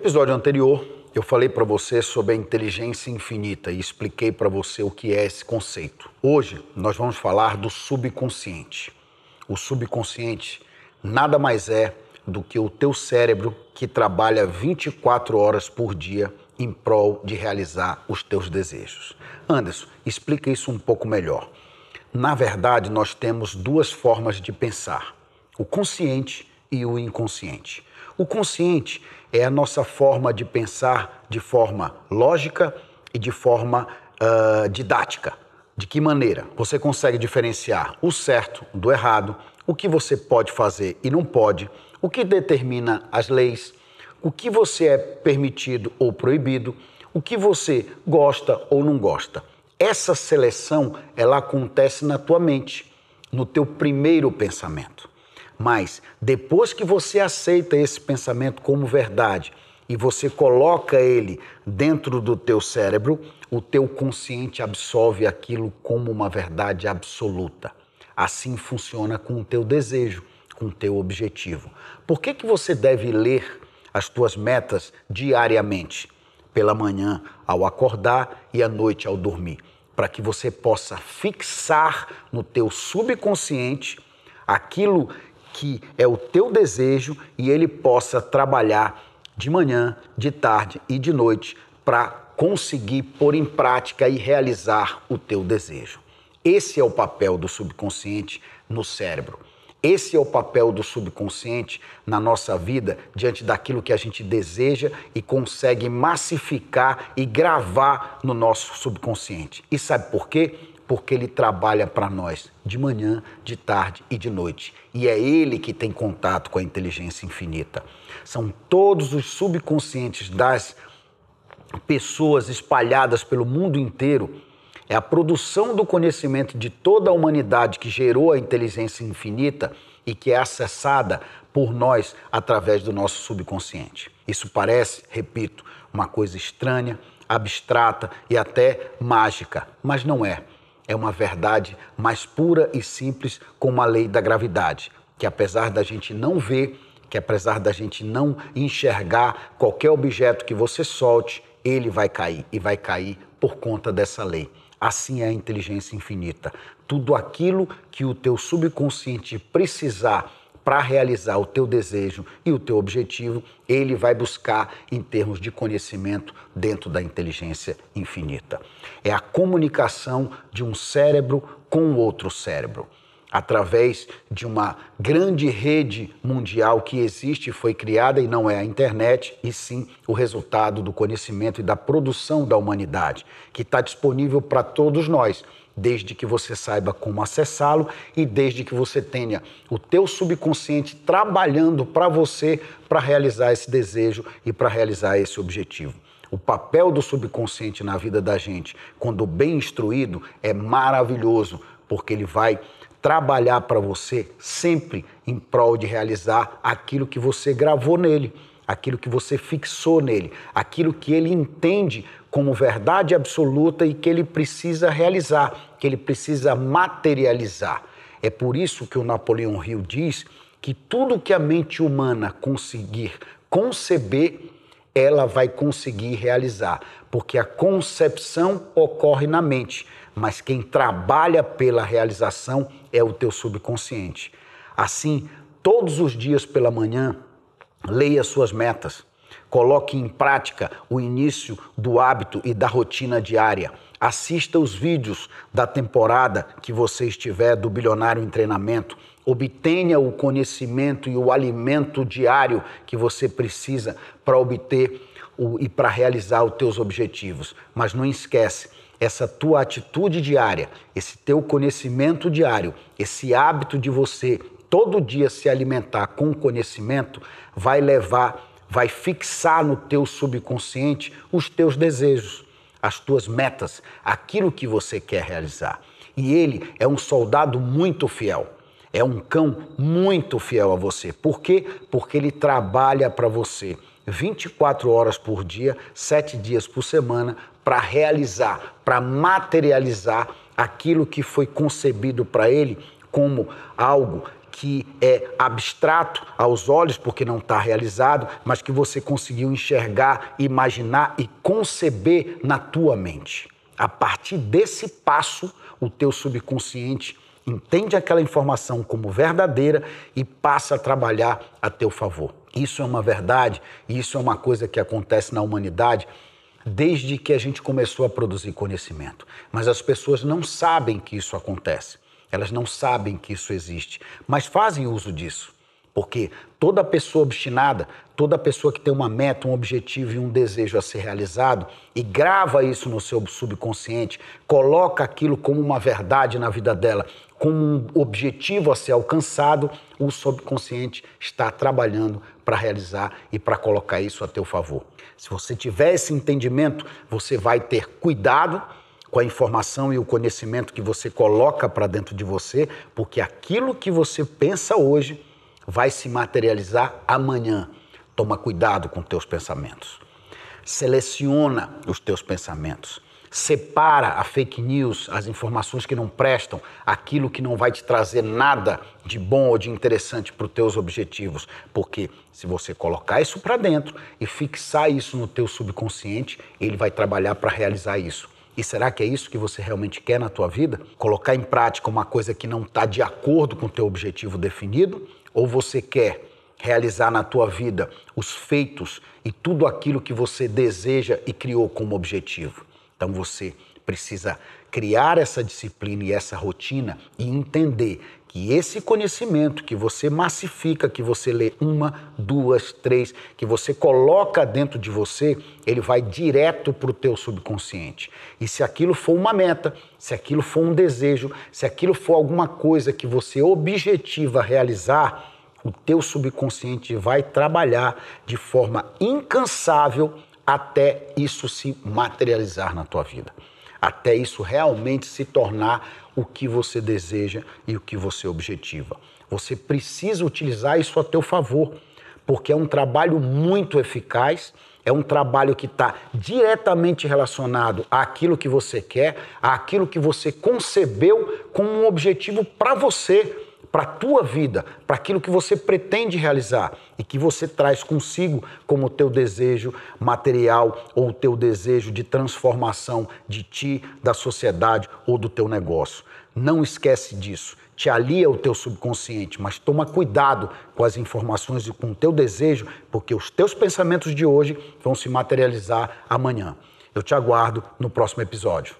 episódio anterior, eu falei para você sobre a inteligência infinita e expliquei para você o que é esse conceito. Hoje nós vamos falar do subconsciente. O subconsciente nada mais é do que o teu cérebro que trabalha 24 horas por dia em prol de realizar os teus desejos. Anderson, explica isso um pouco melhor. Na verdade, nós temos duas formas de pensar: o consciente e o inconsciente. O consciente é a nossa forma de pensar de forma lógica e de forma uh, didática. De que maneira? Você consegue diferenciar o certo do errado, o que você pode fazer e não pode, o que determina as leis, o que você é permitido ou proibido, o que você gosta ou não gosta. Essa seleção ela acontece na tua mente, no teu primeiro pensamento. Mas depois que você aceita esse pensamento como verdade e você coloca ele dentro do teu cérebro, o teu consciente absorve aquilo como uma verdade absoluta. Assim funciona com o teu desejo, com o teu objetivo. Por que, que você deve ler as tuas metas diariamente? Pela manhã ao acordar e à noite ao dormir, para que você possa fixar no teu subconsciente aquilo que é o teu desejo e ele possa trabalhar de manhã, de tarde e de noite para conseguir pôr em prática e realizar o teu desejo. Esse é o papel do subconsciente no cérebro. Esse é o papel do subconsciente na nossa vida diante daquilo que a gente deseja e consegue massificar e gravar no nosso subconsciente. E sabe por quê? Porque ele trabalha para nós de manhã, de tarde e de noite. E é ele que tem contato com a inteligência infinita. São todos os subconscientes das pessoas espalhadas pelo mundo inteiro. É a produção do conhecimento de toda a humanidade que gerou a inteligência infinita e que é acessada por nós através do nosso subconsciente. Isso parece, repito, uma coisa estranha, abstrata e até mágica, mas não é é uma verdade mais pura e simples como a lei da gravidade, que apesar da gente não ver, que apesar da gente não enxergar qualquer objeto que você solte, ele vai cair e vai cair por conta dessa lei. Assim é a inteligência infinita. Tudo aquilo que o teu subconsciente precisar para realizar o teu desejo e o teu objetivo, ele vai buscar em termos de conhecimento dentro da inteligência infinita. É a comunicação de um cérebro com outro cérebro. Através de uma grande rede mundial que existe e foi criada, e não é a internet, e sim o resultado do conhecimento e da produção da humanidade, que está disponível para todos nós desde que você saiba como acessá-lo e desde que você tenha o teu subconsciente trabalhando para você para realizar esse desejo e para realizar esse objetivo. O papel do subconsciente na vida da gente, quando bem instruído, é maravilhoso, porque ele vai trabalhar para você sempre em prol de realizar aquilo que você gravou nele, aquilo que você fixou nele, aquilo que ele entende como verdade absoluta e que ele precisa realizar, que ele precisa materializar. É por isso que o Napoleão Hill diz que tudo que a mente humana conseguir conceber, ela vai conseguir realizar, porque a concepção ocorre na mente, mas quem trabalha pela realização é o teu subconsciente. Assim, todos os dias pela manhã, leia suas metas Coloque em prática o início do hábito e da rotina diária. Assista os vídeos da temporada que você estiver do Bilionário em Treinamento. Obtenha o conhecimento e o alimento diário que você precisa para obter o, e para realizar os teus objetivos. Mas não esquece, essa tua atitude diária, esse teu conhecimento diário, esse hábito de você todo dia se alimentar com conhecimento vai levar vai fixar no teu subconsciente os teus desejos, as tuas metas, aquilo que você quer realizar. E ele é um soldado muito fiel. É um cão muito fiel a você. Por quê? Porque ele trabalha para você 24 horas por dia, 7 dias por semana, para realizar, para materializar aquilo que foi concebido para ele como algo que é abstrato aos olhos porque não está realizado, mas que você conseguiu enxergar, imaginar e conceber na tua mente. A partir desse passo, o teu subconsciente entende aquela informação como verdadeira e passa a trabalhar a teu favor. Isso é uma verdade isso é uma coisa que acontece na humanidade desde que a gente começou a produzir conhecimento. Mas as pessoas não sabem que isso acontece. Elas não sabem que isso existe, mas fazem uso disso. Porque toda pessoa obstinada, toda pessoa que tem uma meta, um objetivo e um desejo a ser realizado e grava isso no seu subconsciente, coloca aquilo como uma verdade na vida dela, como um objetivo a ser alcançado, o subconsciente está trabalhando para realizar e para colocar isso a teu favor. Se você tiver esse entendimento, você vai ter cuidado com a informação e o conhecimento que você coloca para dentro de você, porque aquilo que você pensa hoje vai se materializar amanhã. Toma cuidado com teus pensamentos. Seleciona os teus pensamentos. Separa a fake news, as informações que não prestam, aquilo que não vai te trazer nada de bom ou de interessante para os teus objetivos. Porque se você colocar isso para dentro e fixar isso no teu subconsciente, ele vai trabalhar para realizar isso. E será que é isso que você realmente quer na tua vida? Colocar em prática uma coisa que não está de acordo com o teu objetivo definido? Ou você quer realizar na tua vida os feitos e tudo aquilo que você deseja e criou como objetivo? Então você precisa criar essa disciplina e essa rotina e entender que esse conhecimento que você massifica, que você lê uma, duas, três, que você coloca dentro de você, ele vai direto para o teu subconsciente. E se aquilo for uma meta, se aquilo for um desejo, se aquilo for alguma coisa que você objetiva realizar, o teu subconsciente vai trabalhar de forma incansável até isso se materializar na tua vida até isso realmente se tornar o que você deseja e o que você objetiva. Você precisa utilizar isso a teu favor, porque é um trabalho muito eficaz, é um trabalho que está diretamente relacionado àquilo que você quer, àquilo que você concebeu como um objetivo para você para a tua vida, para aquilo que você pretende realizar e que você traz consigo como o teu desejo material ou o teu desejo de transformação de ti, da sociedade ou do teu negócio. Não esquece disso. Te alia o teu subconsciente, mas toma cuidado com as informações e com o teu desejo, porque os teus pensamentos de hoje vão se materializar amanhã. Eu te aguardo no próximo episódio.